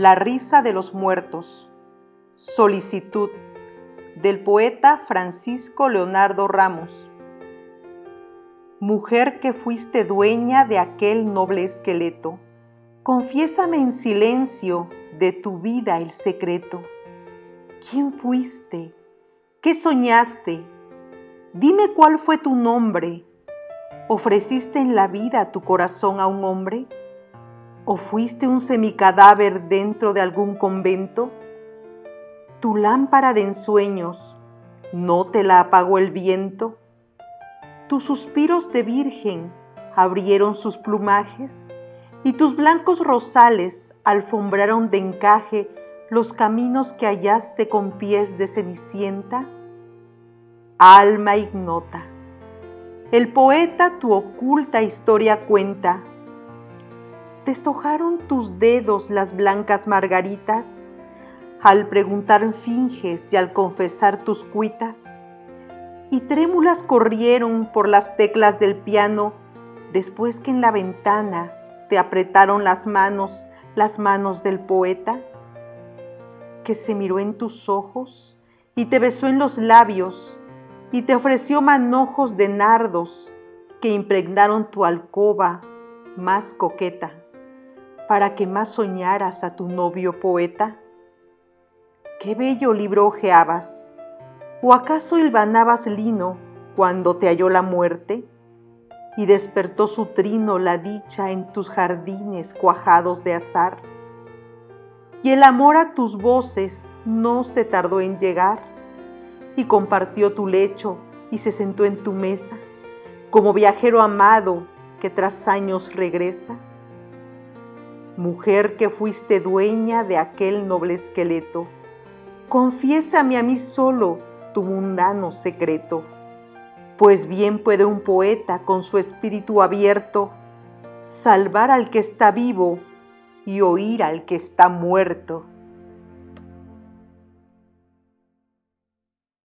La risa de los muertos. Solicitud del poeta Francisco Leonardo Ramos. Mujer que fuiste dueña de aquel noble esqueleto, confiésame en silencio de tu vida el secreto. ¿Quién fuiste? ¿Qué soñaste? Dime cuál fue tu nombre. ¿Ofreciste en la vida tu corazón a un hombre? ¿O fuiste un semicadáver dentro de algún convento? Tu lámpara de ensueños, ¿no te la apagó el viento? Tus suspiros de virgen abrieron sus plumajes y tus blancos rosales alfombraron de encaje los caminos que hallaste con pies de cenicienta alma ignota. El poeta tu oculta historia cuenta. ¿Deshojaron tus dedos las blancas margaritas? Al preguntar finges y al confesar tus cuitas. Y trémulas corrieron por las teclas del piano después que en la ventana te apretaron las manos, las manos del poeta, que se miró en tus ojos y te besó en los labios y te ofreció manojos de nardos que impregnaron tu alcoba más coqueta, para que más soñaras a tu novio poeta? ¿Qué bello libro ojeabas? ¿O acaso hilvanabas lino cuando te halló la muerte? Y despertó su trino la dicha en tus jardines cuajados de azar. Y el amor a tus voces no se tardó en llegar y compartió tu lecho y se sentó en tu mesa, como viajero amado que tras años regresa. Mujer que fuiste dueña de aquel noble esqueleto, confiésame a mí solo tu mundano secreto, pues bien puede un poeta con su espíritu abierto salvar al que está vivo y oír al que está muerto.